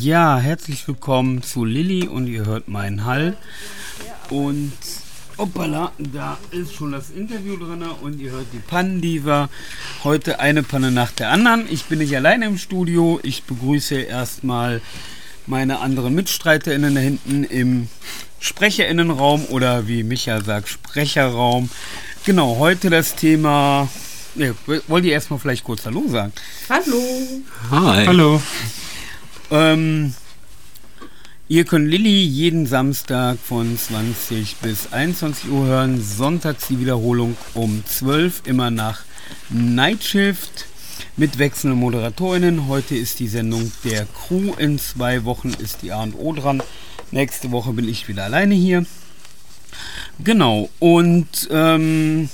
Ja, herzlich willkommen zu Lilly und ihr hört meinen Hall. Und hoppala, da ist schon das Interview drin und ihr hört die Pannendiva. Heute eine Panne nach der anderen. Ich bin nicht alleine im Studio. Ich begrüße erstmal meine anderen MitstreiterInnen da hinten im SprecherInnenraum oder wie Micha sagt, Sprecherraum. Genau, heute das Thema. Ja, wollt ihr erstmal vielleicht kurz Hallo sagen? Hallo. Hi. Hallo. Ähm, ihr könnt Lilly jeden Samstag von 20 bis 21 Uhr hören. Sonntags die Wiederholung um 12 immer nach Night Shift mit wechselnden Moderatorinnen. Heute ist die Sendung der Crew. In zwei Wochen ist die A und O dran. Nächste Woche bin ich wieder alleine hier. Genau. Und ähm,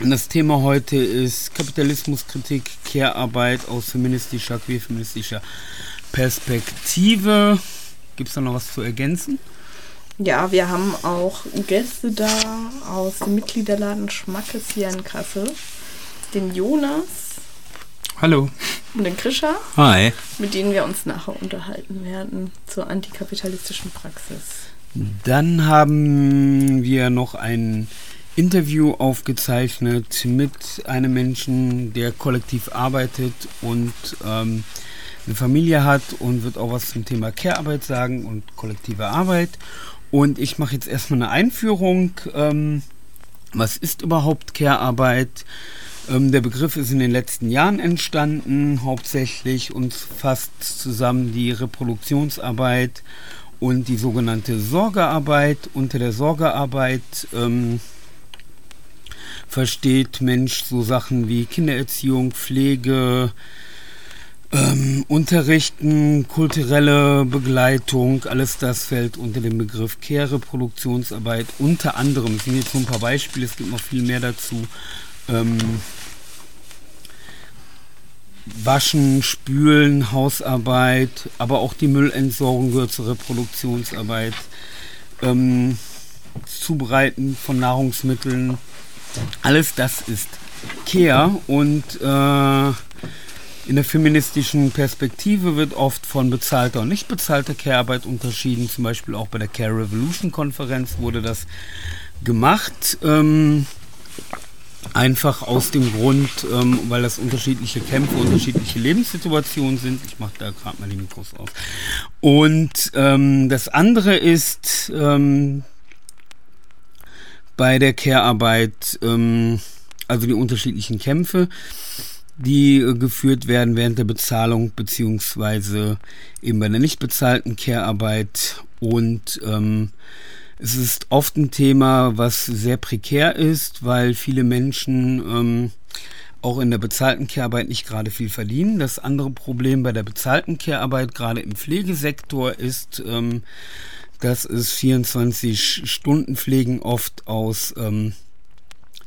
das Thema heute ist Kapitalismuskritik, Care-Arbeit aus feministischer, queerfeministischer Perspektive. Gibt es da noch was zu ergänzen? Ja, wir haben auch Gäste da aus dem Mitgliederladen Schmackes hier in Kassel. Den Jonas. Hallo. Und den Krischer. Hi. Mit denen wir uns nachher unterhalten werden zur antikapitalistischen Praxis. Dann haben wir noch ein Interview aufgezeichnet mit einem Menschen, der kollektiv arbeitet und ähm, eine Familie hat und wird auch was zum Thema Care-Arbeit sagen und kollektive Arbeit. Und ich mache jetzt erstmal eine Einführung. Ähm, was ist überhaupt Care-Arbeit? Ähm, der Begriff ist in den letzten Jahren entstanden, hauptsächlich und fasst zusammen die Reproduktionsarbeit und die sogenannte Sorgearbeit. Unter der Sorgearbeit ähm, versteht Mensch so Sachen wie Kindererziehung, Pflege, ähm, Unterrichten, kulturelle Begleitung, alles das fällt unter den Begriff Care, Produktionsarbeit. Unter anderem, es sind jetzt so ein paar Beispiele, es gibt noch viel mehr dazu. Ähm, Waschen, Spülen, Hausarbeit, aber auch die Müllentsorgung gehört zur Reproduktionsarbeit. Ähm, Zubereiten von Nahrungsmitteln, alles das ist Care und äh, in der feministischen Perspektive wird oft von bezahlter und nicht bezahlter Care-Arbeit unterschieden. Zum Beispiel auch bei der Care Revolution Konferenz wurde das gemacht. Ähm, einfach aus dem Grund, ähm, weil das unterschiedliche Kämpfe, unterschiedliche Lebenssituationen sind. Ich mache da gerade mal die Mikros auf. Und ähm, das andere ist ähm, bei der Care-Arbeit, ähm, also die unterschiedlichen Kämpfe die äh, geführt werden während der Bezahlung beziehungsweise eben bei der nicht bezahlten Care-Arbeit und ähm, es ist oft ein Thema, was sehr prekär ist, weil viele Menschen ähm, auch in der bezahlten Care-Arbeit nicht gerade viel verdienen. Das andere Problem bei der bezahlten Care-Arbeit, gerade im Pflegesektor, ist, ähm, dass es 24 Stunden Pflegen oft aus ähm,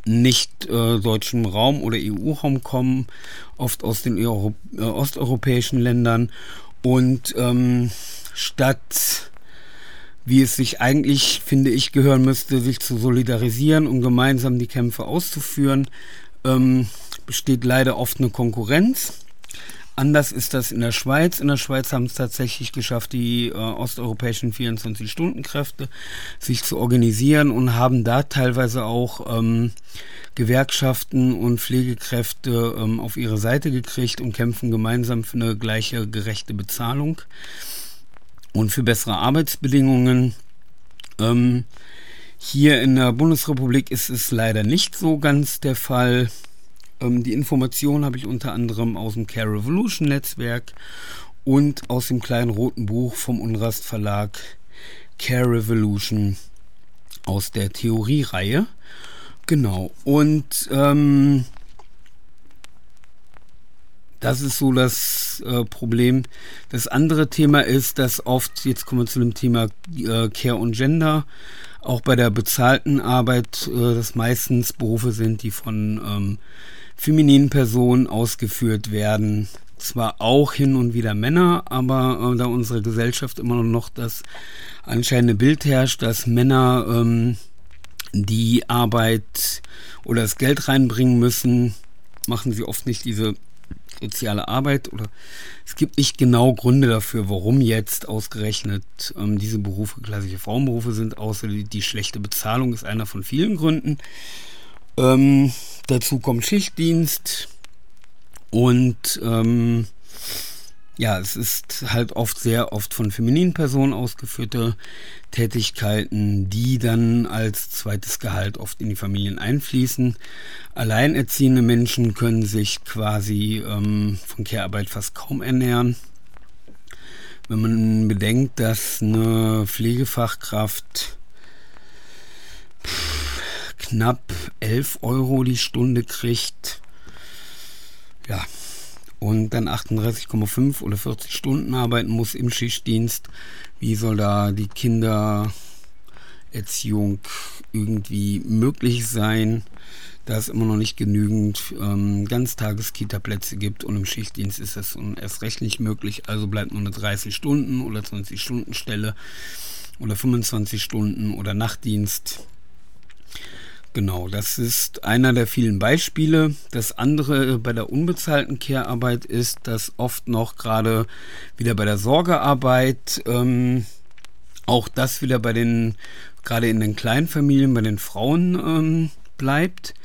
nicht äh, deutschem Raum oder EU-Raum kommen, oft aus den Euro äh, osteuropäischen Ländern. Und ähm, statt, wie es sich eigentlich, finde ich, gehören müsste, sich zu solidarisieren und gemeinsam die Kämpfe auszuführen, ähm, besteht leider oft eine Konkurrenz. Anders ist das in der Schweiz. In der Schweiz haben es tatsächlich geschafft, die äh, osteuropäischen 24-Stunden-Kräfte sich zu organisieren und haben da teilweise auch ähm, Gewerkschaften und Pflegekräfte ähm, auf ihre Seite gekriegt und kämpfen gemeinsam für eine gleiche gerechte Bezahlung und für bessere Arbeitsbedingungen. Ähm, hier in der Bundesrepublik ist es leider nicht so ganz der Fall. Ähm, die Informationen habe ich unter anderem aus dem Care Revolution Netzwerk und aus dem kleinen roten Buch vom Unrast Verlag Care Revolution aus der Theoriereihe. Genau. Und ähm, das ist so das äh, Problem. Das andere Thema ist, dass oft, jetzt kommen wir zu dem Thema äh, Care und Gender, auch bei der bezahlten Arbeit, äh, das meistens Berufe sind, die von ähm, femininen Personen ausgeführt werden. Zwar auch hin und wieder Männer, aber äh, da unsere Gesellschaft immer noch das anscheinende Bild herrscht, dass Männer ähm, die Arbeit oder das Geld reinbringen müssen, machen sie oft nicht diese soziale Arbeit oder es gibt nicht genau Gründe dafür, warum jetzt ausgerechnet ähm, diese Berufe klassische Frauenberufe sind, außer die, die, schlechte Bezahlung ist einer von vielen Gründen. Ähm, dazu kommt Schichtdienst und ähm, ja, es ist halt oft sehr oft von femininen Personen ausgeführte Tätigkeiten, die dann als zweites Gehalt oft in die Familien einfließen. Alleinerziehende Menschen können sich quasi ähm, von Care-Arbeit fast kaum ernähren. Wenn man bedenkt, dass eine Pflegefachkraft knapp 11 Euro die Stunde kriegt, ja, und dann 38,5 oder 40 Stunden arbeiten muss im Schichtdienst, wie soll da die Kindererziehung irgendwie möglich sein? Da es immer noch nicht genügend ähm, Ganztageskita-Plätze gibt und im Schichtdienst ist das erst recht nicht möglich. Also bleibt nur eine 30 Stunden oder 20 Stunden Stelle oder 25 Stunden oder Nachtdienst. Genau, das ist einer der vielen Beispiele. Das andere bei der unbezahlten Care-Arbeit ist, dass oft noch gerade wieder bei der Sorgearbeit, ähm, auch das wieder bei den, gerade in den kleinen Familien, bei den Frauen ähm, bleibt.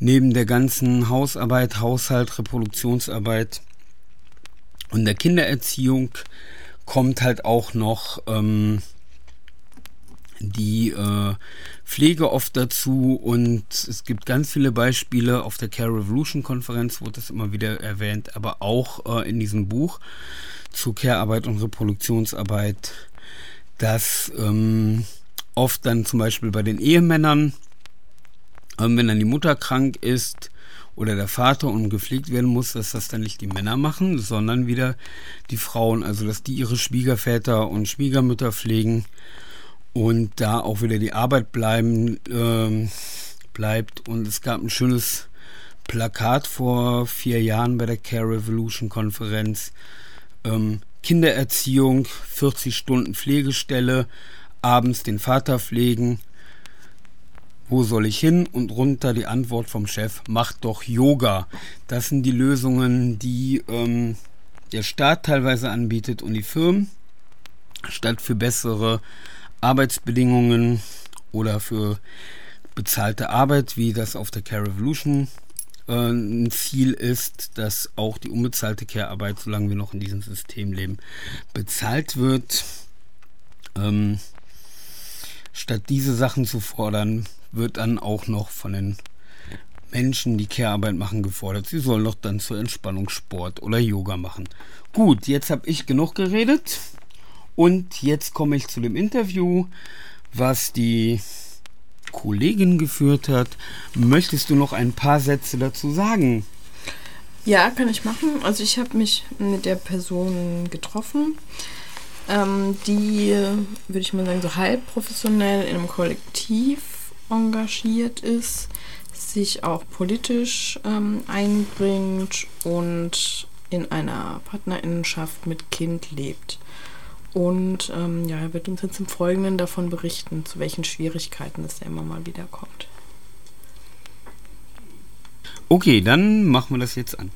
Neben der ganzen Hausarbeit, Haushalt, Reproduktionsarbeit und der Kindererziehung kommt halt auch noch ähm, die äh, Pflege oft dazu und es gibt ganz viele Beispiele. Auf der Care Revolution Konferenz wurde das immer wieder erwähnt, aber auch äh, in diesem Buch zu Care-Arbeit und Reproduktionsarbeit, dass ähm, oft dann zum Beispiel bei den Ehemännern, ähm, wenn dann die Mutter krank ist, oder der Vater und gepflegt werden muss, dass das dann nicht die Männer machen, sondern wieder die Frauen, also dass die ihre Schwiegerväter und Schwiegermütter pflegen und da auch wieder die Arbeit bleiben ähm, bleibt. Und es gab ein schönes Plakat vor vier Jahren bei der Care Revolution Konferenz. Ähm, Kindererziehung, 40 Stunden Pflegestelle, abends den Vater pflegen. Wo soll ich hin? Und runter die Antwort vom Chef, mach doch Yoga. Das sind die Lösungen, die ähm, der Staat teilweise anbietet und die Firmen, statt für bessere Arbeitsbedingungen oder für bezahlte Arbeit, wie das auf der Care Revolution äh, ein Ziel ist, dass auch die unbezahlte Care-Arbeit, solange wir noch in diesem System leben, bezahlt wird. Ähm, statt diese Sachen zu fordern, wird dann auch noch von den Menschen, die Care-Arbeit machen, gefordert. Sie sollen doch dann zur Entspannung Sport oder Yoga machen. Gut, jetzt habe ich genug geredet. Und jetzt komme ich zu dem Interview, was die Kollegin geführt hat. Möchtest du noch ein paar Sätze dazu sagen? Ja, kann ich machen. Also ich habe mich mit der Person getroffen, ähm, die, würde ich mal sagen, so halb professionell in einem Kollektiv engagiert ist, sich auch politisch ähm, einbringt und in einer Partnerinnenschaft mit Kind lebt. Und ähm, ja, er wird uns jetzt im Folgenden davon berichten, zu welchen Schwierigkeiten es immer mal wieder kommt. Okay, dann machen wir das jetzt an.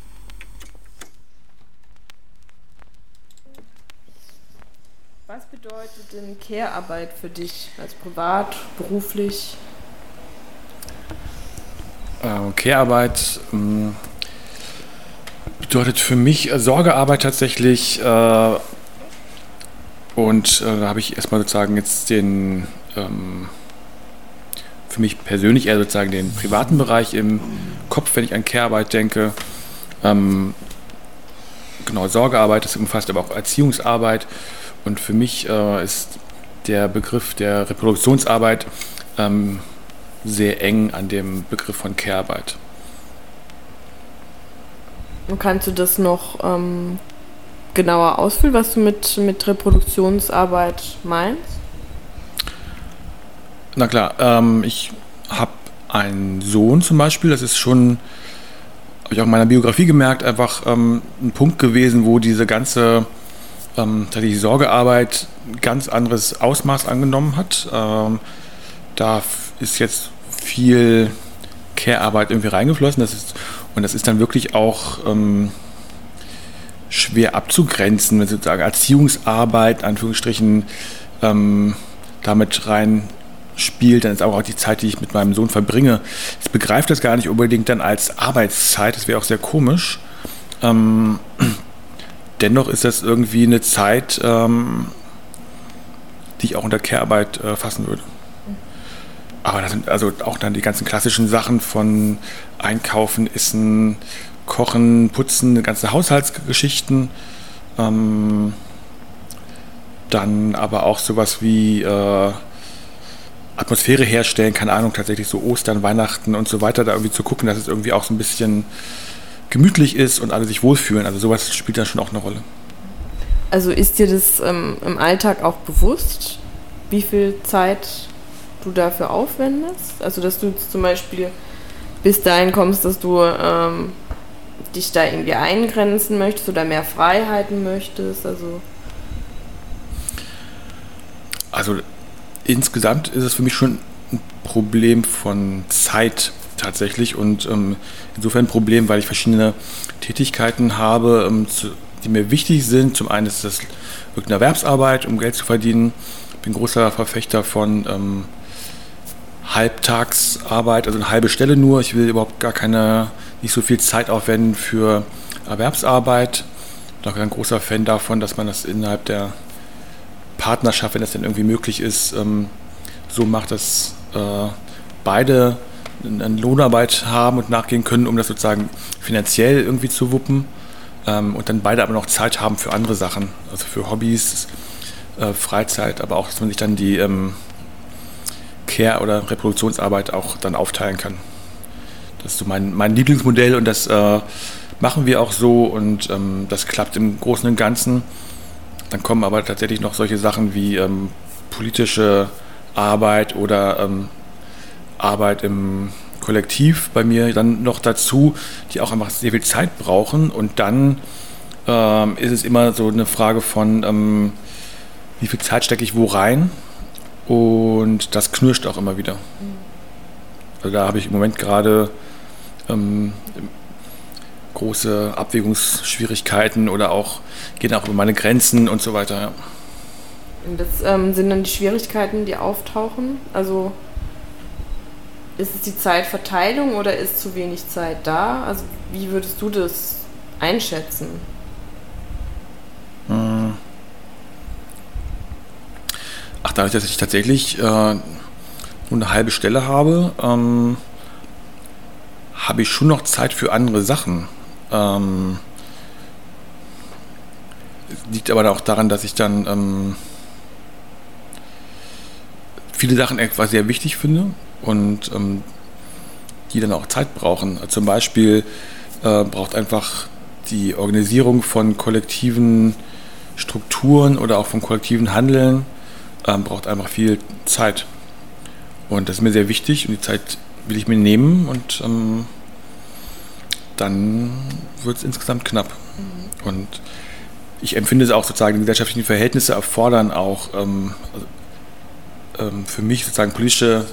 Was bedeutet denn Care-Arbeit für dich, als privat, beruflich? Äh, Care-Arbeit ähm, bedeutet für mich äh, Sorgearbeit tatsächlich. Äh, und äh, da habe ich erstmal sozusagen jetzt den, ähm, für mich persönlich eher sozusagen den privaten Bereich im Kopf, wenn ich an Care-Arbeit denke. Ähm, genau, Sorgearbeit, das umfasst aber auch Erziehungsarbeit. Und für mich äh, ist der Begriff der Reproduktionsarbeit ähm, sehr eng an dem Begriff von Care-Arbeit. Kannst du das noch ähm, genauer ausfühlen, was du mit, mit Reproduktionsarbeit meinst? Na klar, ähm, ich habe einen Sohn zum Beispiel, das ist schon, habe ich auch in meiner Biografie gemerkt, einfach ähm, ein Punkt gewesen, wo diese ganze ähm, die Sorgearbeit ganz anderes Ausmaß angenommen hat. Ähm, da ist jetzt viel Care-Arbeit irgendwie reingeflossen. Das ist, und das ist dann wirklich auch ähm, schwer abzugrenzen, wenn sozusagen Erziehungsarbeit, Anführungsstrichen, ähm, damit rein spielt, dann ist auch die Zeit, die ich mit meinem Sohn verbringe. Ich begreife das gar nicht unbedingt dann als Arbeitszeit, das wäre auch sehr komisch. Ähm, dennoch ist das irgendwie eine Zeit, ähm, die ich auch unter Care-Arbeit äh, fassen würde. Aber da sind also auch dann die ganzen klassischen Sachen von Einkaufen, Essen, Kochen, Putzen, ganze Haushaltsgeschichten. Ähm, dann aber auch sowas wie äh, Atmosphäre herstellen, keine Ahnung, tatsächlich so Ostern, Weihnachten und so weiter, da irgendwie zu gucken, dass es irgendwie auch so ein bisschen gemütlich ist und alle sich wohlfühlen. Also sowas spielt da schon auch eine Rolle. Also ist dir das ähm, im Alltag auch bewusst, wie viel Zeit du dafür aufwendest? Also dass du zum Beispiel bis dahin kommst, dass du ähm, dich da irgendwie eingrenzen möchtest oder mehr Freiheiten möchtest? Also, also insgesamt ist es für mich schon ein Problem von Zeit tatsächlich und ähm, insofern ein Problem, weil ich verschiedene Tätigkeiten habe, ähm, zu, die mir wichtig sind. Zum einen ist das irgendeine Erwerbsarbeit, um Geld zu verdienen. Ich bin großer Verfechter von ähm, Halbtagsarbeit, also eine halbe Stelle nur. Ich will überhaupt gar keine, nicht so viel Zeit aufwenden für Erwerbsarbeit. Ich bin auch ein großer Fan davon, dass man das innerhalb der Partnerschaft, wenn das denn irgendwie möglich ist, ähm, so macht, dass äh, beide eine Lohnarbeit haben und nachgehen können, um das sozusagen finanziell irgendwie zu wuppen. Ähm, und dann beide aber noch Zeit haben für andere Sachen, also für Hobbys, äh, Freizeit, aber auch, dass man sich dann die ähm, Care- oder Reproduktionsarbeit auch dann aufteilen kann. Das ist so mein, mein Lieblingsmodell und das äh, machen wir auch so und ähm, das klappt im Großen und Ganzen. Dann kommen aber tatsächlich noch solche Sachen wie ähm, politische Arbeit oder ähm, Arbeit im Kollektiv bei mir dann noch dazu, die auch einfach sehr viel Zeit brauchen. Und dann ähm, ist es immer so eine Frage von, ähm, wie viel Zeit stecke ich wo rein. Und das knirscht auch immer wieder. Also da habe ich im Moment gerade ähm, große Abwägungsschwierigkeiten oder auch gehen auch über meine Grenzen und so weiter. Ja. Das ähm, sind dann die Schwierigkeiten, die auftauchen. Also ist es die Zeitverteilung oder ist zu wenig Zeit da? Also wie würdest du das einschätzen? Ach, dadurch, dass ich tatsächlich äh, nur eine halbe Stelle habe, ähm, habe ich schon noch Zeit für andere Sachen. Ähm, liegt aber auch daran, dass ich dann ähm, viele Sachen etwa sehr wichtig finde und ähm, die dann auch Zeit brauchen. Zum Beispiel äh, braucht einfach die Organisierung von kollektiven Strukturen oder auch von kollektiven Handeln ähm, braucht einfach viel Zeit. Und das ist mir sehr wichtig und die Zeit will ich mir nehmen und ähm, dann wird es insgesamt knapp. Mhm. Und ich empfinde es auch sozusagen, die gesellschaftlichen Verhältnisse erfordern auch ähm, ähm, für mich sozusagen politische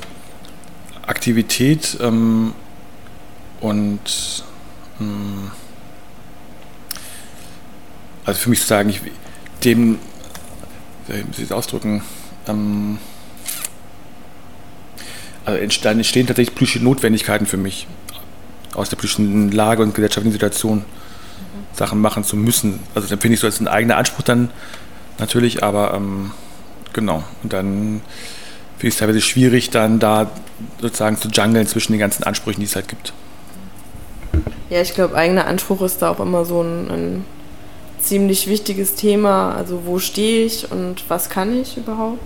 Aktivität ähm, und ähm, also für mich sozusagen, ich, dem, wie muss ich das ausdrücken, ähm, dann entstehen tatsächlich politische Notwendigkeiten für mich aus der politischen Lage und gesellschaftlichen Situation mhm. Sachen machen zu müssen. Also dann finde ich so als ein eigener Anspruch dann natürlich, aber ähm, genau. Und dann finde ich es teilweise schwierig, dann da sozusagen zu jungeln zwischen den ganzen Ansprüchen, die es halt gibt. Ja, ich glaube, eigener Anspruch ist da auch immer so ein, ein ziemlich wichtiges Thema. Also wo stehe ich und was kann ich überhaupt?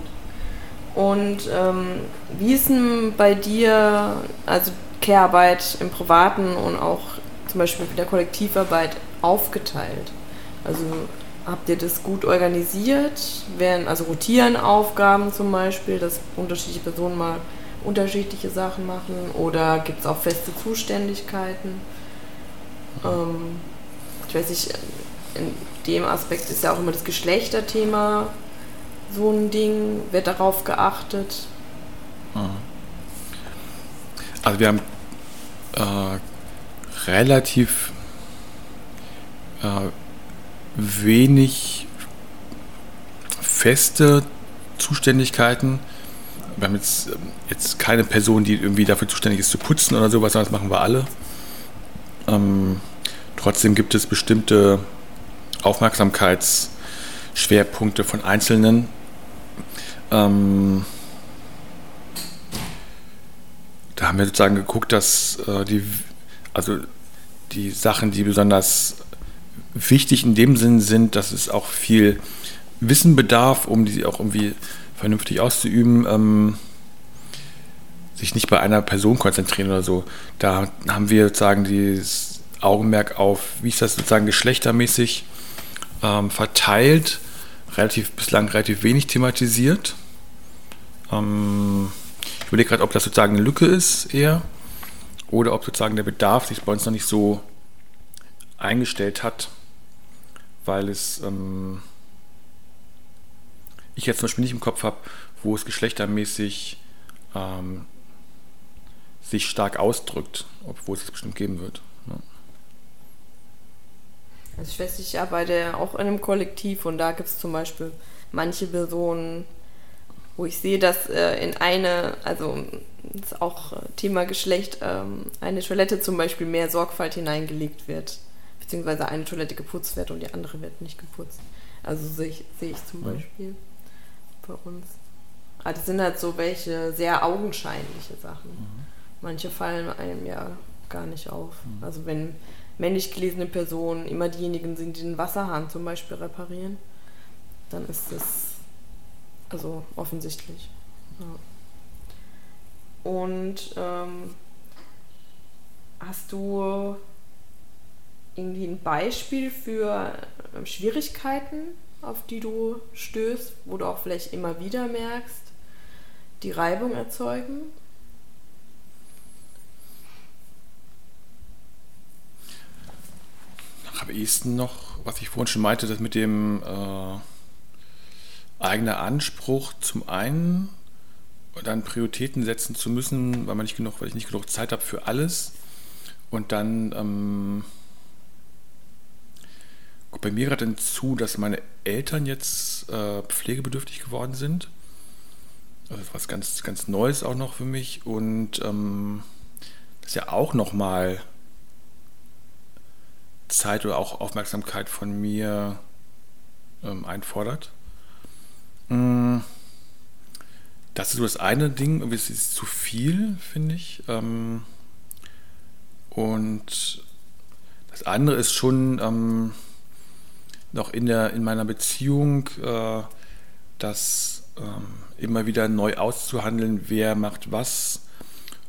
Und ähm, wie ist denn bei dir, also Care-Arbeit im Privaten und auch zum Beispiel mit der Kollektivarbeit aufgeteilt? Also Habt ihr das gut organisiert? Werden also rotieren Aufgaben zum Beispiel, dass unterschiedliche Personen mal unterschiedliche Sachen machen oder gibt es auch feste Zuständigkeiten? Ähm, ich weiß nicht, in dem Aspekt ist ja auch immer das Geschlechterthema so ein Ding. Wird darauf geachtet? Mhm. Also wir haben äh, relativ äh, wenig feste Zuständigkeiten. Wir haben jetzt, ähm, jetzt keine Person, die irgendwie dafür zuständig ist zu putzen oder sowas, sondern das machen wir alle. Ähm, trotzdem gibt es bestimmte Aufmerksamkeitsschwerpunkte von Einzelnen. Ähm, da haben wir sozusagen geguckt, dass äh, die, also die Sachen, die besonders wichtig in dem Sinn sind, dass es auch viel Wissen bedarf, um die auch irgendwie vernünftig auszuüben, ähm, sich nicht bei einer Person konzentrieren oder so. Da haben wir sozusagen dieses Augenmerk auf, wie ist das sozusagen geschlechtermäßig ähm, verteilt, relativ bislang relativ wenig thematisiert. Ähm, ich überlege gerade, ob das sozusagen eine Lücke ist eher oder ob sozusagen der Bedarf sich bei uns noch nicht so eingestellt hat, weil es ähm, ich jetzt zum Beispiel nicht im Kopf habe, wo es geschlechtermäßig ähm, sich stark ausdrückt, obwohl es es bestimmt geben wird. Also ich weiß, ich arbeite auch in einem Kollektiv und da gibt es zum Beispiel manche Personen, wo ich sehe, dass äh, in eine, also das ist auch Thema Geschlecht, ähm, eine Toilette zum Beispiel mehr Sorgfalt hineingelegt wird, beziehungsweise eine Toilette geputzt wird und die andere wird nicht geputzt. Also sehe ich, sehe ich zum Beispiel bei uns. Aber ah, das sind halt so welche sehr augenscheinliche Sachen. Mhm. Manche fallen einem ja gar nicht auf. Mhm. Also wenn männlich gelesene Personen immer diejenigen sind, die den Wasserhahn zum Beispiel reparieren, dann ist das also offensichtlich. Ja. Und ähm, hast du irgendwie ein Beispiel für äh, Schwierigkeiten, auf die du stößt, wo du auch vielleicht immer wieder merkst, die Reibung erzeugen? Am ehesten noch, was ich vorhin schon meinte, das mit dem äh, eigenen Anspruch zum einen dann Prioritäten setzen zu müssen, weil man nicht genug, weil ich nicht genug Zeit habe für alles und dann ähm, bei mir gerade hinzu, dass meine Eltern jetzt äh, pflegebedürftig geworden sind. Also was ganz, ganz Neues auch noch für mich. Und ähm, das ja auch nochmal Zeit oder auch Aufmerksamkeit von mir ähm, einfordert. Mm, das ist so das eine Ding, es ist zu viel, finde ich. Ähm, und das andere ist schon, ähm, noch in, der, in meiner Beziehung, äh, das ähm, immer wieder neu auszuhandeln, wer macht was.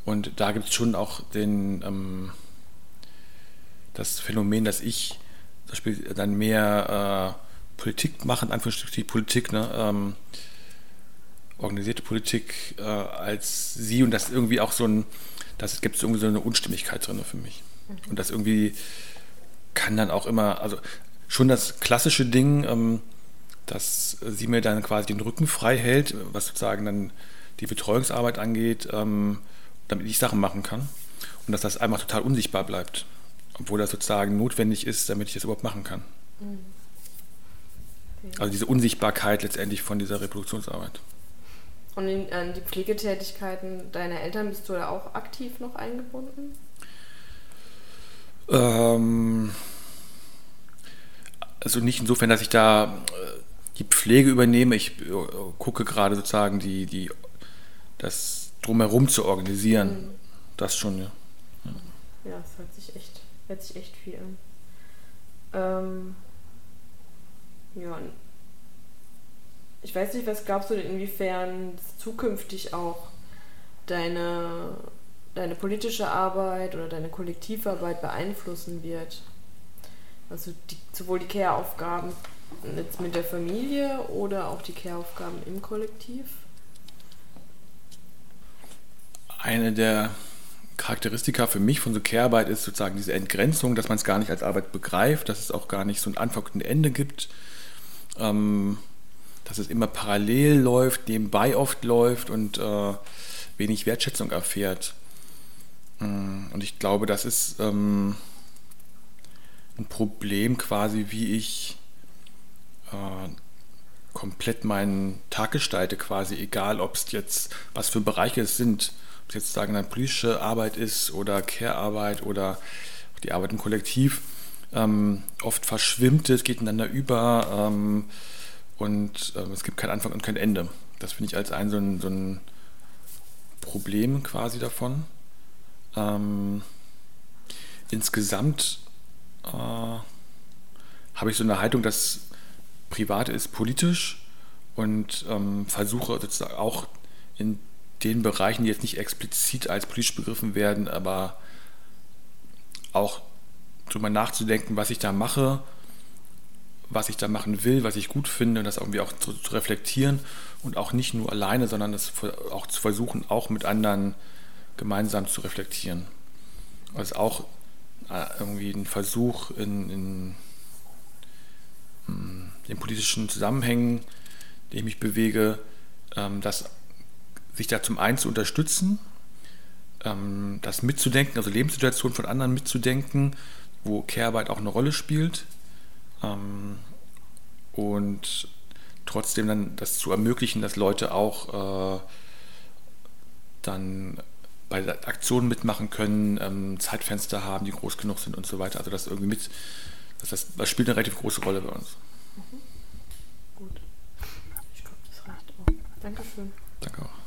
Und da gibt es schon auch den, ähm, das Phänomen, dass ich zum Beispiel dann mehr äh, Politik mache, in Anführungsstrichen Politik, ne, ähm, organisierte Politik äh, als sie und das irgendwie auch so ein, das gibt es irgendwie so eine Unstimmigkeit drin für mich. Mhm. Und das irgendwie kann dann auch immer, also schon das klassische Ding, ähm, dass sie mir dann quasi den Rücken frei hält, was sozusagen dann die Betreuungsarbeit angeht, ähm, damit ich Sachen machen kann. Und dass das einfach total unsichtbar bleibt, obwohl das sozusagen notwendig ist, damit ich das überhaupt machen kann. Mhm. Okay. Also diese Unsichtbarkeit letztendlich von dieser Reproduktionsarbeit. Und in, in die Pflegetätigkeiten deiner Eltern bist du da auch aktiv noch eingebunden? Ähm, also nicht insofern, dass ich da äh, die Pflege übernehme. Ich äh, gucke gerade sozusagen die, die, das drumherum zu organisieren. Mhm. Das schon, ja. Ja, es hört sich echt, hört sich echt viel an. Ähm, ja, ich weiß nicht, was glaubst du denn, inwiefern zukünftig auch deine, deine politische Arbeit oder deine Kollektivarbeit beeinflussen wird? Also die, sowohl die Care-Aufgaben mit der Familie oder auch die Care-Aufgaben im Kollektiv? Eine der Charakteristika für mich von so Care-Arbeit ist sozusagen diese Entgrenzung, dass man es gar nicht als Arbeit begreift, dass es auch gar nicht so ein Anfang und ein Ende gibt, ähm, dass es immer parallel läuft, nebenbei oft läuft und äh, wenig Wertschätzung erfährt. Mm, und ich glaube, das ist ähm, ein Problem quasi, wie ich komplett meinen Tag gestalte, quasi, egal ob es jetzt, was für Bereiche es sind, ob es jetzt sagen, eine politische Arbeit ist oder Care-Arbeit oder die Arbeit im Kollektiv. Ähm, oft verschwimmt es, geht ineinander über ähm, und äh, es gibt keinen Anfang und kein Ende. Das finde ich als ein so, ein so ein Problem quasi davon. Ähm, insgesamt äh, habe ich so eine Haltung, dass Private ist politisch und ähm, versuche sozusagen auch in den Bereichen, die jetzt nicht explizit als politisch begriffen werden, aber auch drüber nachzudenken, was ich da mache, was ich da machen will, was ich gut finde das irgendwie auch zu, zu reflektieren und auch nicht nur alleine, sondern das auch zu versuchen, auch mit anderen gemeinsam zu reflektieren. Also auch äh, irgendwie ein Versuch in, in, in hm, den politischen Zusammenhängen, in denen ich mich bewege, ähm, das sich da zum einen zu unterstützen, ähm, das mitzudenken, also Lebenssituationen von anderen mitzudenken, wo Care-Arbeit auch eine Rolle spielt ähm, und trotzdem dann das zu ermöglichen, dass Leute auch äh, dann bei Aktionen mitmachen können, ähm, Zeitfenster haben, die groß genug sind und so weiter. Also das irgendwie mit, das, das, das spielt eine relativ große Rolle bei uns. Mhm. Gut. Ich glaube, das reicht auch. Dankeschön. Danke auch.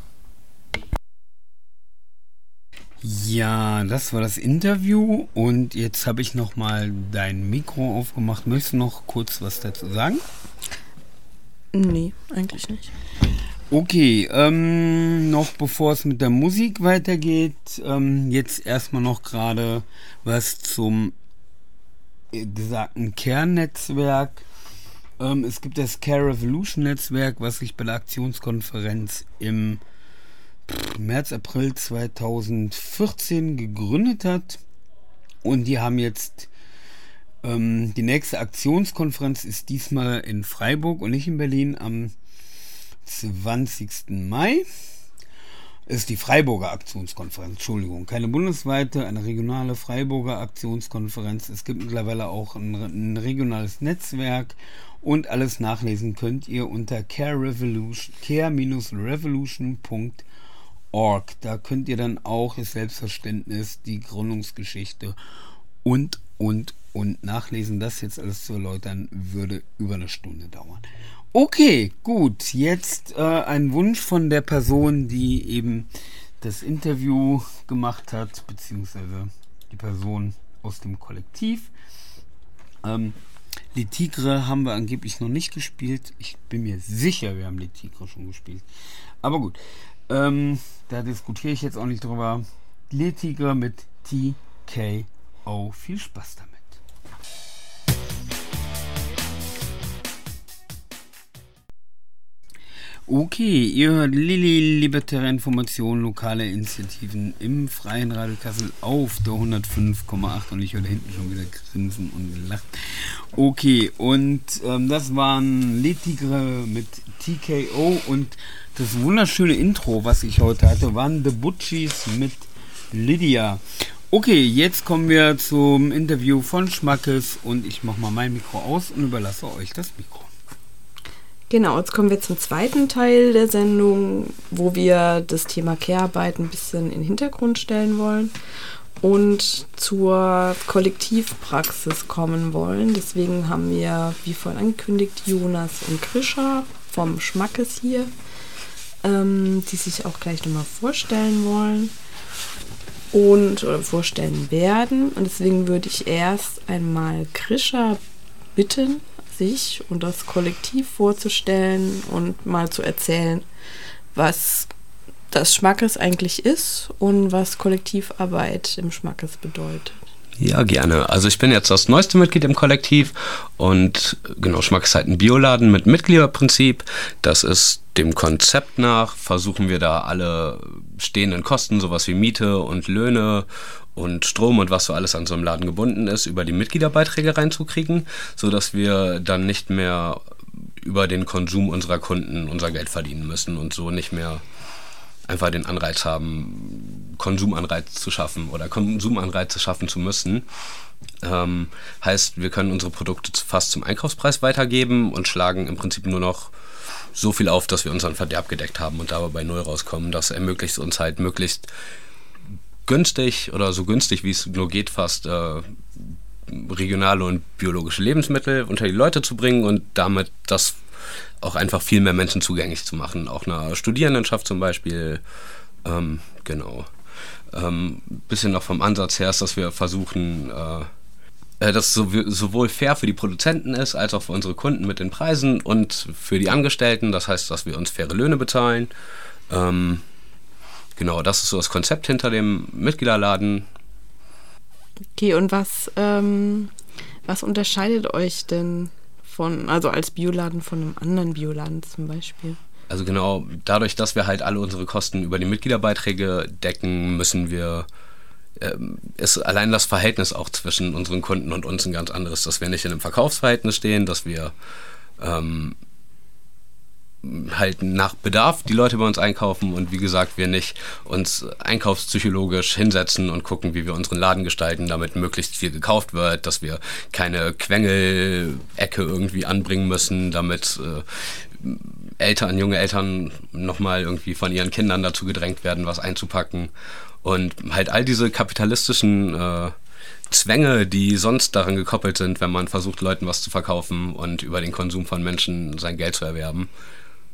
Ja, das war das Interview und jetzt habe ich noch mal dein Mikro aufgemacht. Möchtest du noch kurz was dazu sagen? Nee, eigentlich nicht. Okay, ähm, noch bevor es mit der Musik weitergeht, ähm, jetzt erstmal noch gerade was zum äh, gesagten Kernnetzwerk. Ähm, es gibt das Care Revolution Netzwerk, was sich bei der Aktionskonferenz im März, April 2014 gegründet hat. Und die haben jetzt ähm, die nächste Aktionskonferenz ist diesmal in Freiburg und nicht in Berlin am 20. Mai. Ist die Freiburger Aktionskonferenz, Entschuldigung, keine bundesweite, eine regionale Freiburger Aktionskonferenz. Es gibt mittlerweile auch ein, ein regionales Netzwerk und alles nachlesen könnt ihr unter care-revolution.org. Org. Da könnt ihr dann auch das Selbstverständnis, die Gründungsgeschichte und, und, und nachlesen. Das jetzt alles zu erläutern, würde über eine Stunde dauern. Okay, gut. Jetzt äh, ein Wunsch von der Person, die eben das Interview gemacht hat, beziehungsweise die Person aus dem Kollektiv. Ähm, Le Tigre haben wir angeblich noch nicht gespielt. Ich bin mir sicher, wir haben Le Tigre schon gespielt. Aber gut. Ähm, da diskutiere ich jetzt auch nicht drüber. Letiger mit TKO. Viel Spaß damit. Okay, ihr hört Lilly Libertäre Informationen, lokale Initiativen im Freien Radio Kassel auf der 105,8 und ich höre hinten schon wieder grinsen und lachen. Okay, und ähm, das waren Letigre mit TKO und das wunderschöne Intro, was ich heute hatte, waren The Butchies mit Lydia. Okay, jetzt kommen wir zum Interview von Schmackes und ich mache mal mein Mikro aus und überlasse euch das Mikro. Genau, jetzt kommen wir zum zweiten Teil der Sendung, wo wir das Thema Care-Arbeit ein bisschen in den Hintergrund stellen wollen und zur Kollektivpraxis kommen wollen. Deswegen haben wir, wie vorhin angekündigt, Jonas und Krischer vom Schmackes hier ähm, die sich auch gleich nochmal vorstellen wollen und oder vorstellen werden. Und deswegen würde ich erst einmal Krisha bitten, sich und das Kollektiv vorzustellen und mal zu erzählen, was das Schmackes eigentlich ist und was Kollektivarbeit im Schmackes bedeutet. Ja, gerne. Also ich bin jetzt das neueste Mitglied im Kollektiv und genau, Schmack ist halt ein Bioladen mit Mitgliederprinzip. Das ist dem Konzept nach, versuchen wir da alle stehenden Kosten, sowas wie Miete und Löhne und Strom und was so alles an so einem Laden gebunden ist, über die Mitgliederbeiträge reinzukriegen, sodass wir dann nicht mehr über den Konsum unserer Kunden unser Geld verdienen müssen und so nicht mehr einfach den Anreiz haben, Konsumanreiz zu schaffen oder Konsumanreize schaffen zu müssen. Ähm, heißt, wir können unsere Produkte fast zum Einkaufspreis weitergeben und schlagen im Prinzip nur noch so viel auf, dass wir unseren Verderb gedeckt haben und dabei bei Null rauskommen. Das ermöglicht uns halt möglichst günstig oder so günstig wie es nur geht fast äh, regionale und biologische Lebensmittel unter die Leute zu bringen und damit das auch einfach viel mehr Menschen zugänglich zu machen. Auch einer Studierendenschaft zum Beispiel. Ähm, genau. Ähm, bisschen noch vom Ansatz her ist, dass wir versuchen, äh, äh dass es sowohl fair für die Produzenten ist, als auch für unsere Kunden mit den Preisen und für die Angestellten. Das heißt, dass wir uns faire Löhne bezahlen. Ähm, genau, das ist so das Konzept hinter dem Mitgliederladen. Okay, und was, ähm, was unterscheidet euch denn von, also als Bioladen von einem anderen Bioladen zum Beispiel? Also genau, dadurch, dass wir halt alle unsere Kosten über die Mitgliederbeiträge decken, müssen wir ähm, ist allein das Verhältnis auch zwischen unseren Kunden und uns ein ganz anderes, dass wir nicht in einem Verkaufsverhältnis stehen, dass wir ähm, halt nach Bedarf die Leute bei uns einkaufen und wie gesagt, wir nicht uns einkaufspsychologisch hinsetzen und gucken, wie wir unseren Laden gestalten, damit möglichst viel gekauft wird, dass wir keine Quengelecke irgendwie anbringen müssen, damit äh, Eltern, junge Eltern nochmal irgendwie von ihren Kindern dazu gedrängt werden, was einzupacken. Und halt all diese kapitalistischen äh, Zwänge, die sonst daran gekoppelt sind, wenn man versucht, Leuten was zu verkaufen und über den Konsum von Menschen sein Geld zu erwerben,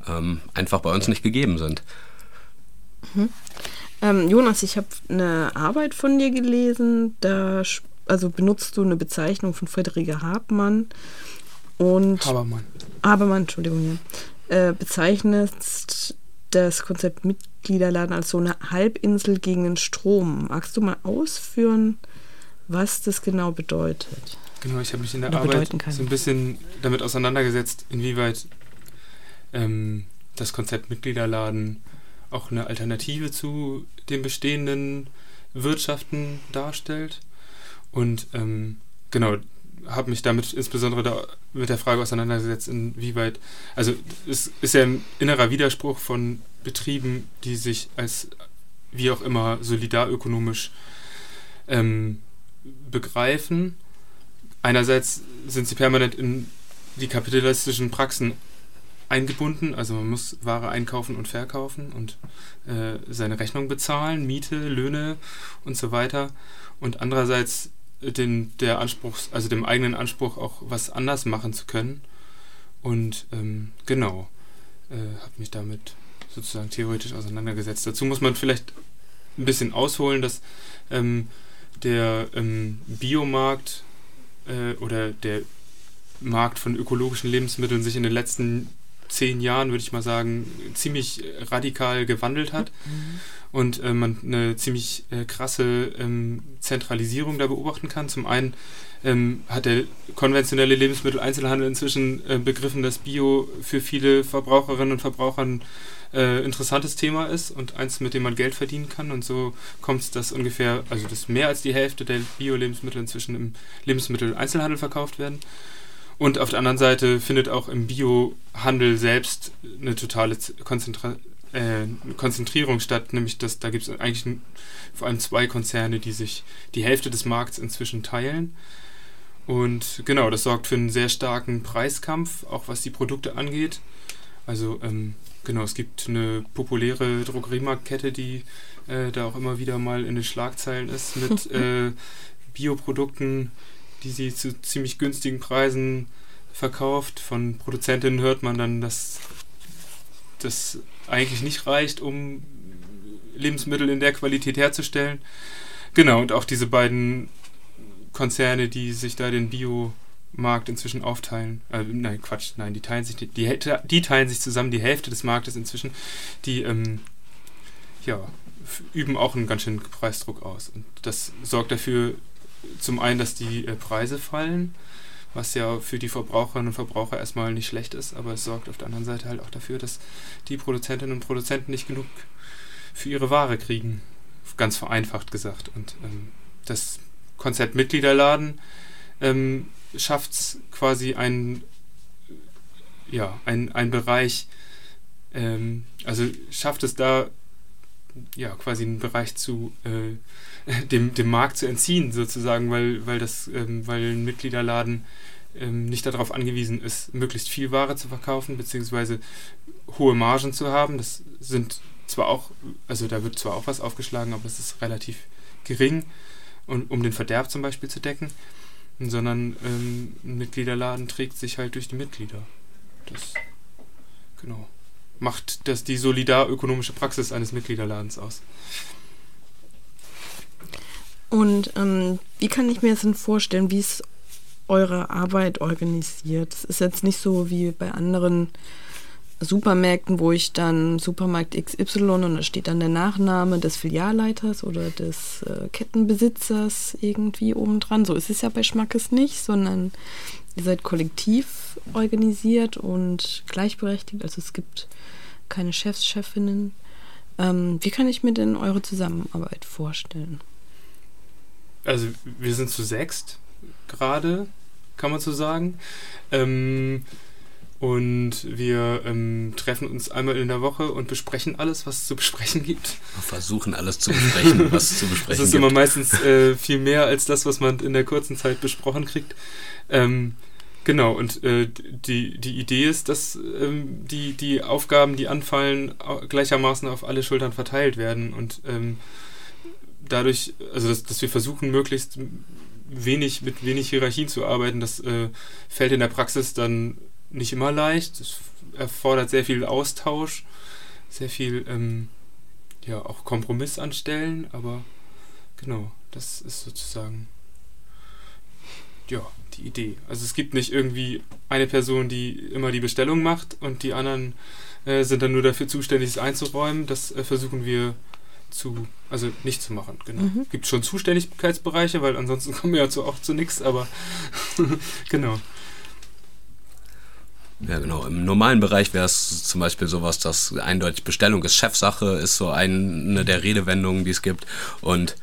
ähm, einfach bei uns nicht gegeben sind. Mhm. Ähm, Jonas, ich habe eine Arbeit von dir gelesen, da also benutzt du eine Bezeichnung von Friederike Habmann und Habermann. Habermann, Entschuldigung, ja, äh, bezeichnest das Konzept Mitgliederladen als so eine Halbinsel gegen den Strom. Magst du mal ausführen, was das genau bedeutet? Genau, ich habe mich in der Arbeit so ein bisschen damit auseinandergesetzt, inwieweit ähm, das Konzept Mitgliederladen auch eine Alternative zu den bestehenden Wirtschaften darstellt. Und ähm, genau, habe mich damit insbesondere da mit der Frage auseinandergesetzt, inwieweit, also es ist ja ein innerer Widerspruch von Betrieben, die sich als wie auch immer solidarökonomisch ähm, begreifen. Einerseits sind sie permanent in die kapitalistischen Praxen eingebunden. Also man muss Ware einkaufen und verkaufen und äh, seine Rechnung bezahlen, Miete, Löhne und so weiter. Und andererseits den, der Anspruch, also dem eigenen Anspruch auch was anders machen zu können. Und ähm, genau, äh, habe mich damit sozusagen theoretisch auseinandergesetzt. Dazu muss man vielleicht ein bisschen ausholen, dass ähm, der ähm, Biomarkt äh, oder der Markt von ökologischen Lebensmitteln sich in den letzten zehn Jahren, würde ich mal sagen, ziemlich radikal gewandelt hat mhm. und äh, man eine ziemlich äh, krasse ähm, Zentralisierung da beobachten kann. Zum einen ähm, hat der konventionelle Lebensmitteleinzelhandel inzwischen äh, begriffen, dass Bio für viele Verbraucherinnen und Verbraucher ein äh, interessantes Thema ist und eins, mit dem man Geld verdienen kann. Und so kommt es, dass ungefähr, also dass mehr als die Hälfte der Bio-Lebensmittel inzwischen im Lebensmitteleinzelhandel verkauft werden. Und auf der anderen Seite findet auch im Biohandel selbst eine totale Konzentra äh, Konzentrierung statt, nämlich dass da gibt es eigentlich vor allem zwei Konzerne, die sich die Hälfte des Markts inzwischen teilen. Und genau, das sorgt für einen sehr starken Preiskampf, auch was die Produkte angeht. Also ähm, genau, es gibt eine populäre Drogeriemarktkette, die äh, da auch immer wieder mal in den Schlagzeilen ist mit äh, Bioprodukten, die sie zu ziemlich günstigen Preisen verkauft. Von Produzentinnen hört man dann, dass das eigentlich nicht reicht, um Lebensmittel in der Qualität herzustellen. Genau, und auch diese beiden Konzerne, die sich da den Biomarkt inzwischen aufteilen. Äh, nein, Quatsch, nein, die teilen sich die, die, teilen sich zusammen die Hälfte des Marktes inzwischen. Die ähm, ja, üben auch einen ganz schönen Preisdruck aus. Und das sorgt dafür, zum einen, dass die äh, Preise fallen, was ja für die Verbraucherinnen und Verbraucher erstmal nicht schlecht ist, aber es sorgt auf der anderen Seite halt auch dafür, dass die Produzentinnen und Produzenten nicht genug für ihre Ware kriegen. Ganz vereinfacht gesagt. Und ähm, das Konzept Mitgliederladen ähm, schafft es quasi ein, ja, ein, ein Bereich, ähm, also schafft es da ja quasi einen Bereich zu äh, dem, dem Markt zu entziehen, sozusagen, weil, weil das, ähm, weil ein Mitgliederladen ähm, nicht darauf angewiesen ist, möglichst viel Ware zu verkaufen, beziehungsweise hohe Margen zu haben. Das sind zwar auch, also da wird zwar auch was aufgeschlagen, aber es ist relativ gering, und, um den Verderb zum Beispiel zu decken, sondern ähm, ein Mitgliederladen trägt sich halt durch die Mitglieder. Das, genau, macht das die solidarökonomische Praxis eines Mitgliederladens aus. Und ähm, wie kann ich mir das denn vorstellen, wie ist eure Arbeit organisiert? Es ist jetzt nicht so wie bei anderen Supermärkten, wo ich dann Supermarkt XY und da steht dann der Nachname des Filialleiters oder des äh, Kettenbesitzers irgendwie oben dran. So ist es ja bei Schmackes nicht, sondern ihr seid kollektiv organisiert und gleichberechtigt. Also es gibt keine Chefs, Chefinnen. Ähm, wie kann ich mir denn eure Zusammenarbeit vorstellen? Also wir sind zu sechst gerade, kann man so sagen. Ähm, und wir ähm, treffen uns einmal in der Woche und besprechen alles, was es zu besprechen gibt. Wir versuchen alles zu besprechen, was es zu besprechen gibt. Das ist gibt. immer meistens äh, viel mehr als das, was man in der kurzen Zeit besprochen kriegt. Ähm, genau, und äh, die, die Idee ist, dass ähm, die, die Aufgaben, die anfallen, gleichermaßen auf alle Schultern verteilt werden. Und ähm, dadurch, also dass, dass wir versuchen, möglichst wenig mit wenig Hierarchien zu arbeiten, das äh, fällt in der Praxis dann nicht immer leicht. Es erfordert sehr viel Austausch, sehr viel ähm, ja auch Kompromiss anstellen, aber genau, das ist sozusagen ja die Idee. Also es gibt nicht irgendwie eine Person, die immer die Bestellung macht und die anderen äh, sind dann nur dafür zuständig, es einzuräumen. Das äh, versuchen wir zu, also nicht zu machen, genau. Mhm. Gibt schon Zuständigkeitsbereiche, weil ansonsten kommen wir ja zu, auch zu nichts, aber genau. Ja, genau. Im normalen Bereich wäre es zum Beispiel sowas, dass eindeutig Bestellung ist Chefsache, ist so eine der Redewendungen, die es gibt. Und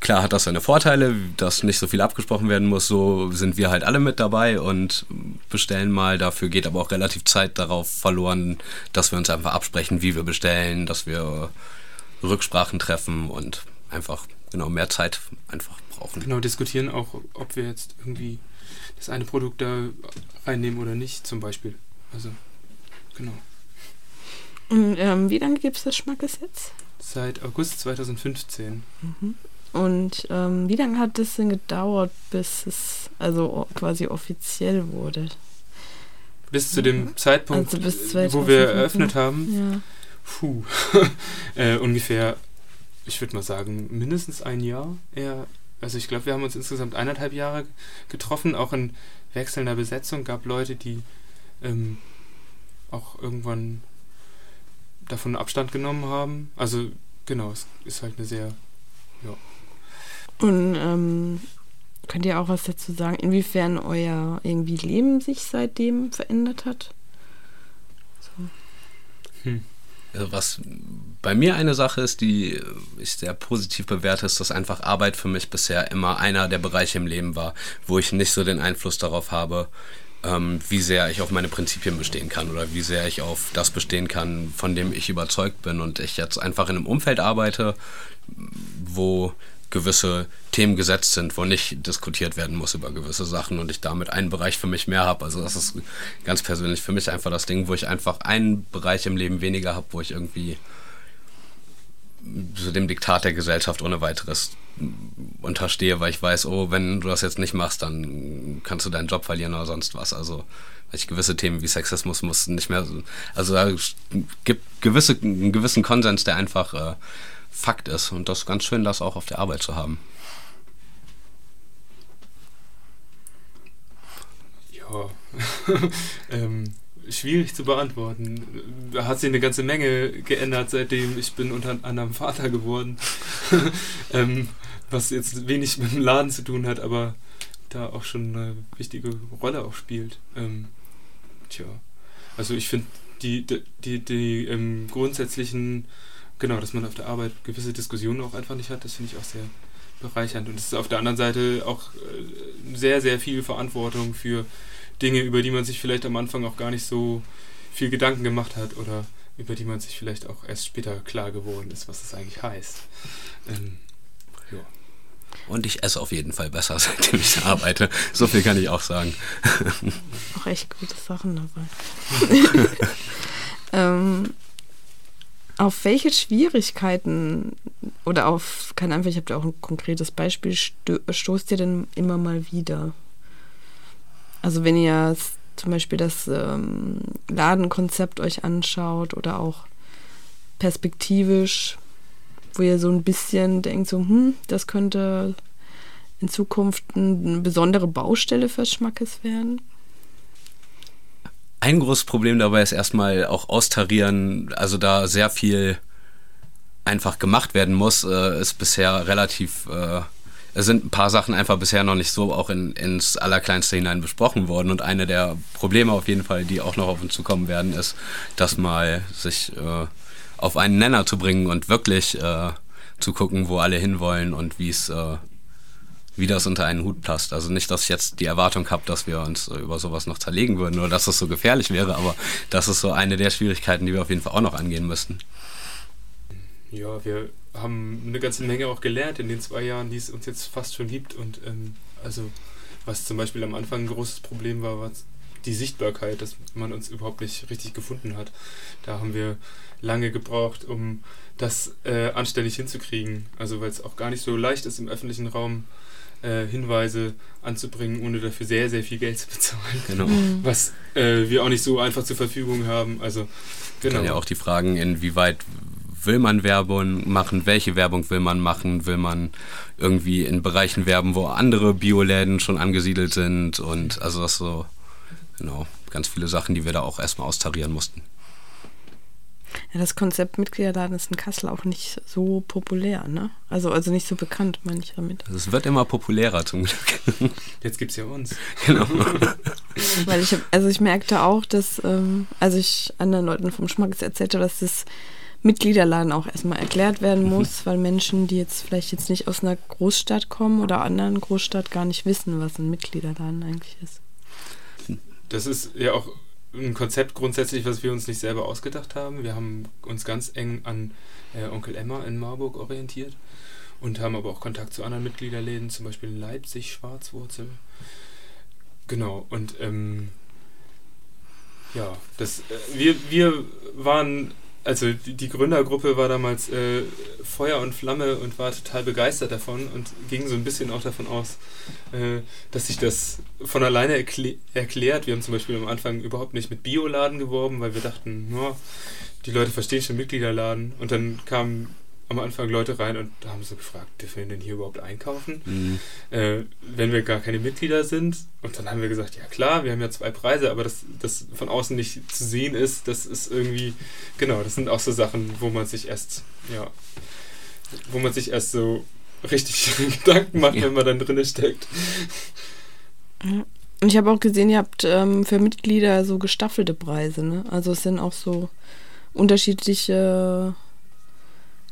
klar hat das seine Vorteile, dass nicht so viel abgesprochen werden muss. So sind wir halt alle mit dabei und bestellen mal. Dafür geht aber auch relativ Zeit darauf verloren, dass wir uns einfach absprechen, wie wir bestellen, dass wir Rücksprachen treffen und einfach genau mehr Zeit einfach brauchen. Genau, diskutieren auch, ob wir jetzt irgendwie das eine Produkt da reinnehmen oder nicht, zum Beispiel. Also, genau. Und ähm, wie lange gibt es das Schmackes jetzt? Seit August 2015. Mhm. Und ähm, wie lange hat das denn gedauert, bis es also quasi offiziell wurde? Bis zu dem mhm. Zeitpunkt, also wo wir eröffnet haben. Ja. Puh, äh, ungefähr, ich würde mal sagen, mindestens ein Jahr. Eher, also ich glaube, wir haben uns insgesamt eineinhalb Jahre getroffen, auch in wechselnder Besetzung. Gab Leute, die ähm, auch irgendwann davon Abstand genommen haben. Also genau, es ist halt eine sehr, ja. Und ähm, könnt ihr auch was dazu sagen, inwiefern euer irgendwie Leben sich seitdem verändert hat? So. Hm. Also was bei mir eine Sache ist, die ich sehr positiv bewerte, ist, dass einfach Arbeit für mich bisher immer einer der Bereiche im Leben war, wo ich nicht so den Einfluss darauf habe, ähm, wie sehr ich auf meine Prinzipien bestehen kann oder wie sehr ich auf das bestehen kann, von dem ich überzeugt bin. Und ich jetzt einfach in einem Umfeld arbeite, wo gewisse Themen gesetzt sind, wo nicht diskutiert werden muss über gewisse Sachen und ich damit einen Bereich für mich mehr habe. Also das ist ganz persönlich für mich einfach das Ding, wo ich einfach einen Bereich im Leben weniger habe, wo ich irgendwie so dem Diktat der Gesellschaft ohne weiteres unterstehe, weil ich weiß, oh, wenn du das jetzt nicht machst, dann kannst du deinen Job verlieren oder sonst was. Also ich gewisse Themen wie Sexismus muss nicht mehr, also da gibt gewisse, einen gewissen Konsens, der einfach äh, Fakt ist. Und das ist ganz schön, das auch auf der Arbeit zu haben. Ja, ähm, schwierig zu beantworten. Da hat sich eine ganze Menge geändert, seitdem ich bin unter anderem Vater geworden. ähm, was jetzt wenig mit dem Laden zu tun hat, aber da auch schon eine wichtige Rolle auch spielt. Ähm, tja, also ich finde die, die, die, die ähm, grundsätzlichen genau, dass man auf der Arbeit gewisse Diskussionen auch einfach nicht hat, das finde ich auch sehr bereichernd. Und es ist auf der anderen Seite auch äh, sehr, sehr viel Verantwortung für Dinge, über die man sich vielleicht am Anfang auch gar nicht so viel Gedanken gemacht hat oder über die man sich vielleicht auch erst später klar geworden ist, was das eigentlich heißt. Ähm, ja. Und ich esse auf jeden Fall besser, seitdem ich arbeite. So viel kann ich auch sagen. Auch echt gute Sachen dabei. ähm, auf welche Schwierigkeiten oder auf, keine Ahnung, ich habe da auch ein konkretes Beispiel, sto stoßt ihr denn immer mal wieder? Also wenn ihr zum Beispiel das ähm, Ladenkonzept euch anschaut oder auch perspektivisch, wo ihr so ein bisschen denkt, so, hm, das könnte in Zukunft eine besondere Baustelle für Schmackes werden? Ein großes Problem dabei ist erstmal auch austarieren, also da sehr viel einfach gemacht werden muss, äh, ist bisher relativ, äh, es sind ein paar Sachen einfach bisher noch nicht so auch in, ins Allerkleinste hinein besprochen worden. Und eine der Probleme auf jeden Fall, die auch noch auf uns zukommen werden, ist, dass mal sich äh, auf einen Nenner zu bringen und wirklich äh, zu gucken, wo alle hinwollen und wie es äh, wie das unter einen Hut passt. Also nicht, dass ich jetzt die Erwartung habe, dass wir uns äh, über sowas noch zerlegen würden oder dass das so gefährlich wäre, aber das ist so eine der Schwierigkeiten, die wir auf jeden Fall auch noch angehen müssten. Ja, wir haben eine ganze Menge auch gelernt in den zwei Jahren, die es uns jetzt fast schon gibt. Und ähm, also, was zum Beispiel am Anfang ein großes Problem war, war die Sichtbarkeit, dass man uns überhaupt nicht richtig gefunden hat. Da haben wir lange gebraucht, um das äh, anständig hinzukriegen. Also, weil es auch gar nicht so leicht ist, im öffentlichen Raum äh, Hinweise anzubringen, ohne dafür sehr, sehr viel Geld zu bezahlen. Genau. Mhm. Was äh, wir auch nicht so einfach zur Verfügung haben. Also, genau. Kann ja auch die Fragen, inwieweit will man Werbung machen, welche Werbung will man machen, will man irgendwie in Bereichen werben, wo andere Bioläden schon angesiedelt sind und also das so, genau, ganz viele Sachen, die wir da auch erstmal austarieren mussten. Ja, das Konzept Mitgliederladen ist in Kassel auch nicht so populär, ne? Also, also nicht so bekannt, meine ich damit. Also es wird immer populärer zum Glück. Jetzt gibt es ja uns. Genau. Weil ich hab, also ich merkte auch, dass, ähm, also ich anderen Leuten vom Schmack erzählte, dass das Mitgliederladen auch erstmal erklärt werden mhm. muss, mhm. weil Menschen, die jetzt vielleicht jetzt nicht aus einer Großstadt kommen oder anderen Großstadt gar nicht wissen, was ein Mitgliederladen eigentlich ist. Das ist ja auch ein Konzept grundsätzlich, was wir uns nicht selber ausgedacht haben. Wir haben uns ganz eng an äh, Onkel Emma in Marburg orientiert und haben aber auch Kontakt zu anderen Mitgliederläden, zum Beispiel in Leipzig, Schwarzwurzel. Genau, und ähm, ja, das, äh, wir, wir waren also die, Gründergruppe war damals äh, Feuer und Flamme und war total begeistert davon und ging so ein bisschen auch davon aus, äh, dass sich das von alleine erklärt. Wir haben zum Beispiel am Anfang überhaupt nicht mit Bioladen geworben, weil wir dachten, no, die Leute verstehen schon Mitgliederladen. Und dann kam am Anfang Leute rein und haben so gefragt, dürfen wir denn hier überhaupt einkaufen, mhm. äh, wenn wir gar keine Mitglieder sind? Und dann haben wir gesagt, ja klar, wir haben ja zwei Preise, aber dass das von außen nicht zu sehen ist, das ist irgendwie, genau, das sind auch so Sachen, wo man sich erst, ja, wo man sich erst so richtig Gedanken macht, ja. wenn man dann drin steckt. Und ich habe auch gesehen, ihr habt ähm, für Mitglieder so gestaffelte Preise, ne? Also es sind auch so unterschiedliche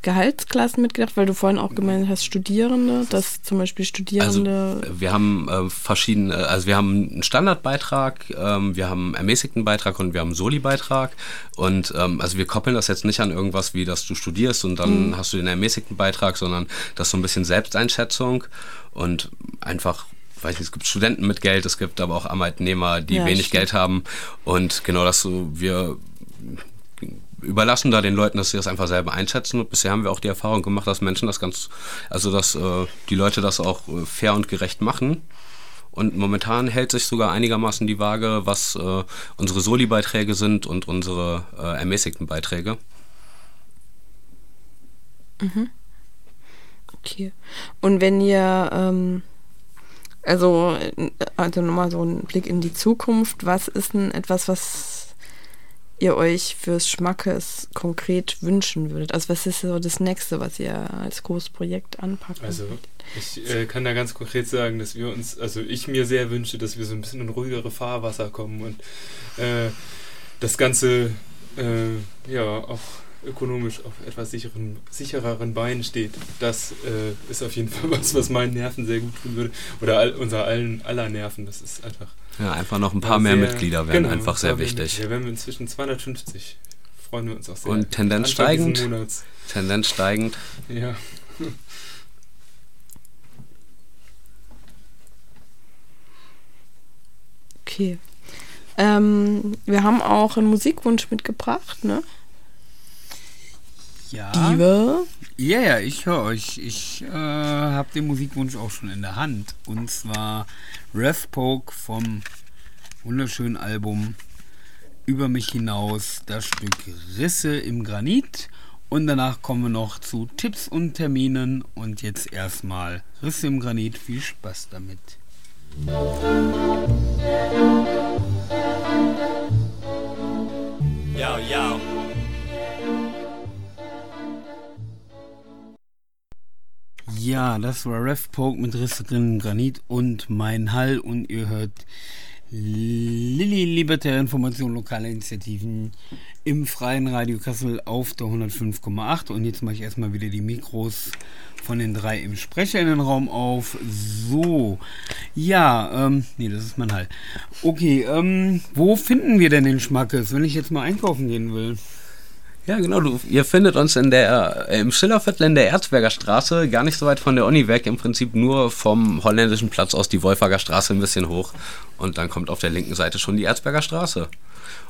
Gehaltsklassen mitgedacht, weil du vorhin auch gemeint hast, Studierende, dass zum Beispiel Studierende. Also wir haben äh, verschiedene, also wir haben einen Standardbeitrag, ähm, wir haben einen ermäßigten Beitrag und wir haben einen Soli-Beitrag. Und ähm, also wir koppeln das jetzt nicht an irgendwas wie, dass du studierst und dann mhm. hast du den ermäßigten Beitrag, sondern das ist so ein bisschen Selbsteinschätzung und einfach weiß nicht, es gibt Studenten mit Geld, es gibt aber auch Arbeitnehmer, die ja, wenig stimmt. Geld haben. Und genau das so, wir überlassen da den Leuten, dass sie das einfach selber einschätzen. Und bisher haben wir auch die Erfahrung gemacht, dass Menschen das ganz, also dass äh, die Leute das auch äh, fair und gerecht machen. Und momentan hält sich sogar einigermaßen die Waage, was äh, unsere Soli-Beiträge sind und unsere äh, ermäßigten Beiträge. Mhm. Okay. Und wenn ihr, ähm, also, äh, also nochmal so ein Blick in die Zukunft, was ist denn etwas, was ihr euch fürs Schmackes konkret wünschen würdet? Also was ist so das Nächste, was ihr als großes Projekt anpacken Also ich äh, kann da ganz konkret sagen, dass wir uns, also ich mir sehr wünsche, dass wir so ein bisschen in ruhigere Fahrwasser kommen und äh, das Ganze äh, ja auch ökonomisch auf etwas sicheren, sichereren Beinen steht. Das äh, ist auf jeden Fall was, was meinen Nerven sehr gut tun würde. Oder all, unser allen aller Nerven. Das ist einfach ja, einfach noch ein paar sehr, mehr Mitglieder wären genau, einfach sehr wichtig. Ja, wären wir inzwischen 250. Freuen wir uns auch sehr. Und Tendenz Anfang steigend. Tendenz steigend. Ja. Okay. Ähm, wir haben auch einen Musikwunsch mitgebracht, ne? Ja. Diva. Ja, ja, ich höre euch. Ich äh, habe den Musikwunsch auch schon in der Hand. Und zwar Rev Poke vom wunderschönen Album Über mich hinaus, das Stück Risse im Granit. Und danach kommen wir noch zu Tipps und Terminen. Und jetzt erstmal Risse im Granit. Viel Spaß damit. Yo, yo. Ja, das war Rev Poke mit Risse drin Granit und mein Hall und ihr hört Lilly Libertäre Information lokale Initiativen im freien Radio Kassel auf der 105,8 und jetzt mache ich erstmal wieder die Mikros von den drei im Sprecher in den Raum auf. So, ja, ähm, nee, das ist mein Hall. Okay, ähm, wo finden wir denn den Schmackes, wenn ich jetzt mal einkaufen gehen will? Ja, genau. Du, ihr findet uns in der, äh, im Schillerviertel in der Erzberger Straße, gar nicht so weit von der Uni weg, im Prinzip nur vom holländischen Platz aus die Wolfager Straße ein bisschen hoch. Und dann kommt auf der linken Seite schon die Erzberger Straße.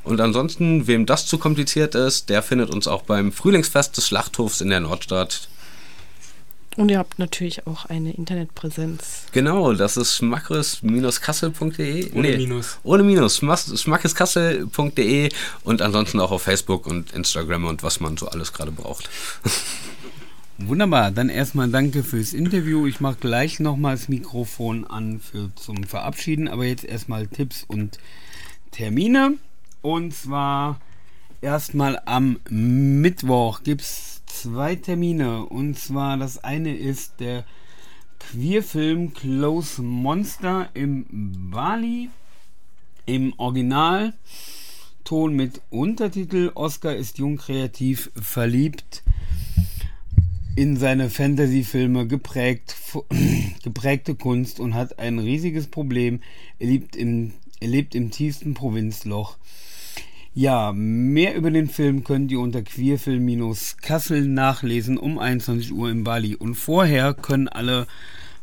Und ansonsten, wem das zu kompliziert ist, der findet uns auch beim Frühlingsfest des Schlachthofs in der Nordstadt. Und ihr habt natürlich auch eine Internetpräsenz. Genau, das ist schmackes-kassel.de. Ohne Minus. Ohne Minus, schmackeskassel.de und ansonsten auch auf Facebook und Instagram und was man so alles gerade braucht. Wunderbar, dann erstmal danke fürs Interview. Ich mache gleich nochmal das Mikrofon an für, zum Verabschieden, aber jetzt erstmal Tipps und Termine. Und zwar erstmal am Mittwoch gibt es zwei Termine. Und zwar das eine ist der Queerfilm Close Monster im Bali im Originalton mit Untertitel Oscar ist jung kreativ verliebt in seine Fantasy-Filme geprägt, geprägte Kunst und hat ein riesiges Problem. Er lebt im, er lebt im tiefsten Provinzloch ja, mehr über den Film könnt ihr unter queerfilm-kassel nachlesen um 21 Uhr in Bali. Und vorher können alle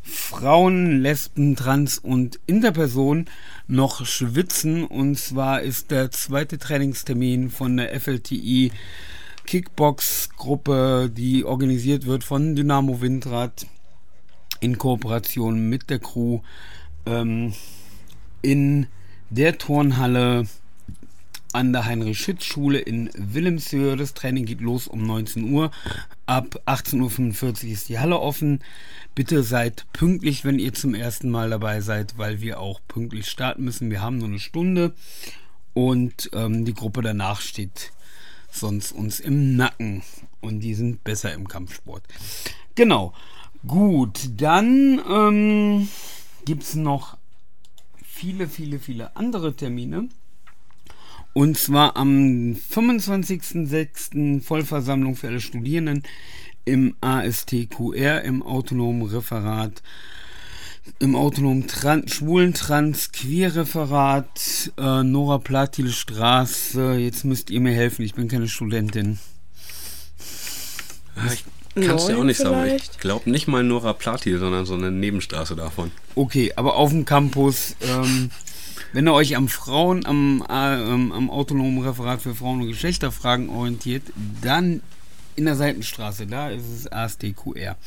Frauen, Lesben, Trans und Interpersonen noch schwitzen. Und zwar ist der zweite Trainingstermin von der FLTI Kickbox-Gruppe, die organisiert wird von Dynamo Windrad in Kooperation mit der Crew ähm, in der Turnhalle an der Heinrich-Schütz-Schule in Wilhelmshöhe. Das Training geht los um 19 Uhr. Ab 18.45 Uhr ist die Halle offen. Bitte seid pünktlich, wenn ihr zum ersten Mal dabei seid, weil wir auch pünktlich starten müssen. Wir haben nur eine Stunde und ähm, die Gruppe danach steht sonst uns im Nacken und die sind besser im Kampfsport. Genau. Gut, dann ähm, gibt es noch viele, viele, viele andere Termine. Und zwar am 25.06. Vollversammlung für alle Studierenden im ASTQR, im autonomen Referat, im autonomen Trans Schwulen Trans Queer Referat, äh, Nora Platil Straße. Jetzt müsst ihr mir helfen, ich bin keine Studentin. Ich kann es dir auch nicht sagen. Ich glaube nicht mal Nora Platil, sondern so eine Nebenstraße davon. Okay, aber auf dem Campus. Ähm, wenn ihr euch am Frauen, am, äh, am autonomen Referat für Frauen und Geschlechterfragen orientiert, dann in der Seitenstraße, da ist es ASDQR.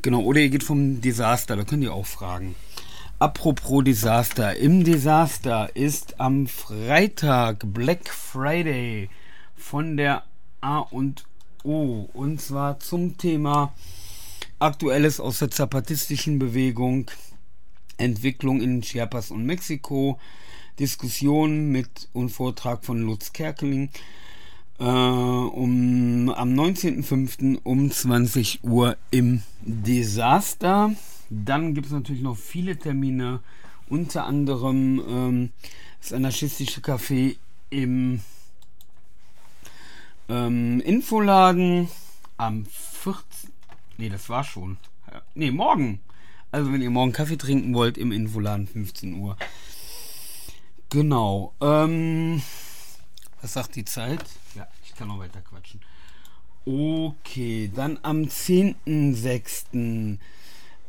Genau, oder ihr geht vom Desaster, da könnt ihr auch fragen. Apropos Desaster, im Desaster ist am Freitag Black Friday von der A und O und zwar zum Thema Aktuelles aus der zapatistischen Bewegung Entwicklung in Chiapas und Mexiko, Diskussion mit und Vortrag von Lutz Kerkeling äh, um, am 19.05. um 20 Uhr im Desaster. Dann gibt es natürlich noch viele Termine, unter anderem ähm, das anarchistische Café im ähm, Infoladen am 14. Nee, das war schon. Nee, morgen. Also wenn ihr morgen Kaffee trinken wollt, im Infoladen 15 Uhr. Genau. Ähm, was sagt die Zeit? Ja, ich kann noch weiter quatschen. Okay, dann am 10.06.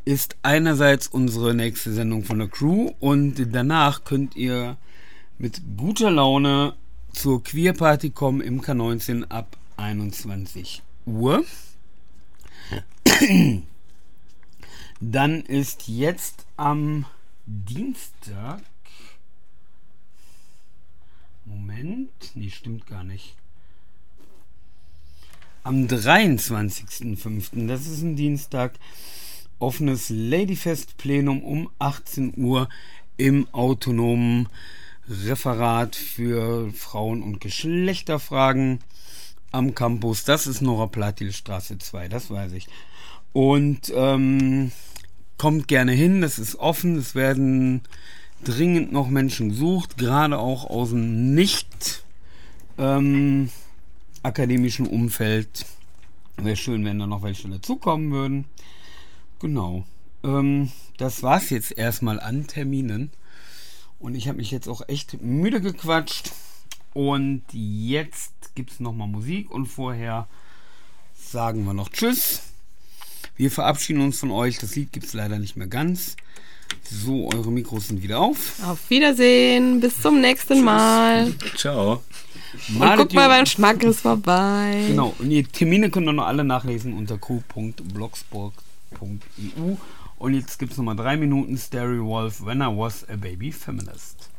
ist einerseits unsere nächste Sendung von der Crew und danach könnt ihr mit guter Laune zur Queer Party kommen im K19 ab 21 Uhr. Dann ist jetzt am Dienstag. Moment, nee, stimmt gar nicht. Am 23.05., das ist ein Dienstag, offenes Ladyfest Plenum um 18 Uhr im autonomen Referat für Frauen- und Geschlechterfragen am Campus. Das ist Nora Platil Straße 2, das weiß ich. Und ähm, kommt gerne hin, das ist offen, es werden dringend noch Menschen gesucht, gerade auch aus dem nicht ähm, akademischen Umfeld. Wäre schön, wenn da noch welche dazukommen würden. Genau. Ähm, das war's jetzt erstmal an Terminen. Und ich habe mich jetzt auch echt müde gequatscht. Und jetzt gibt es nochmal Musik und vorher sagen wir noch Tschüss. Wir verabschieden uns von euch. Das Lied gibt es leider nicht mehr ganz. So, eure Mikros sind wieder auf. Auf Wiedersehen. Bis zum nächsten Tschüss. Mal. Ciao. Und guck mal beim Schmackes vorbei. Genau. Und die Termine könnt ihr noch alle nachlesen unter crew.blogspot.eu. Und jetzt gibt es nochmal drei Minuten Stereo Wolf When I Was a Baby Feminist.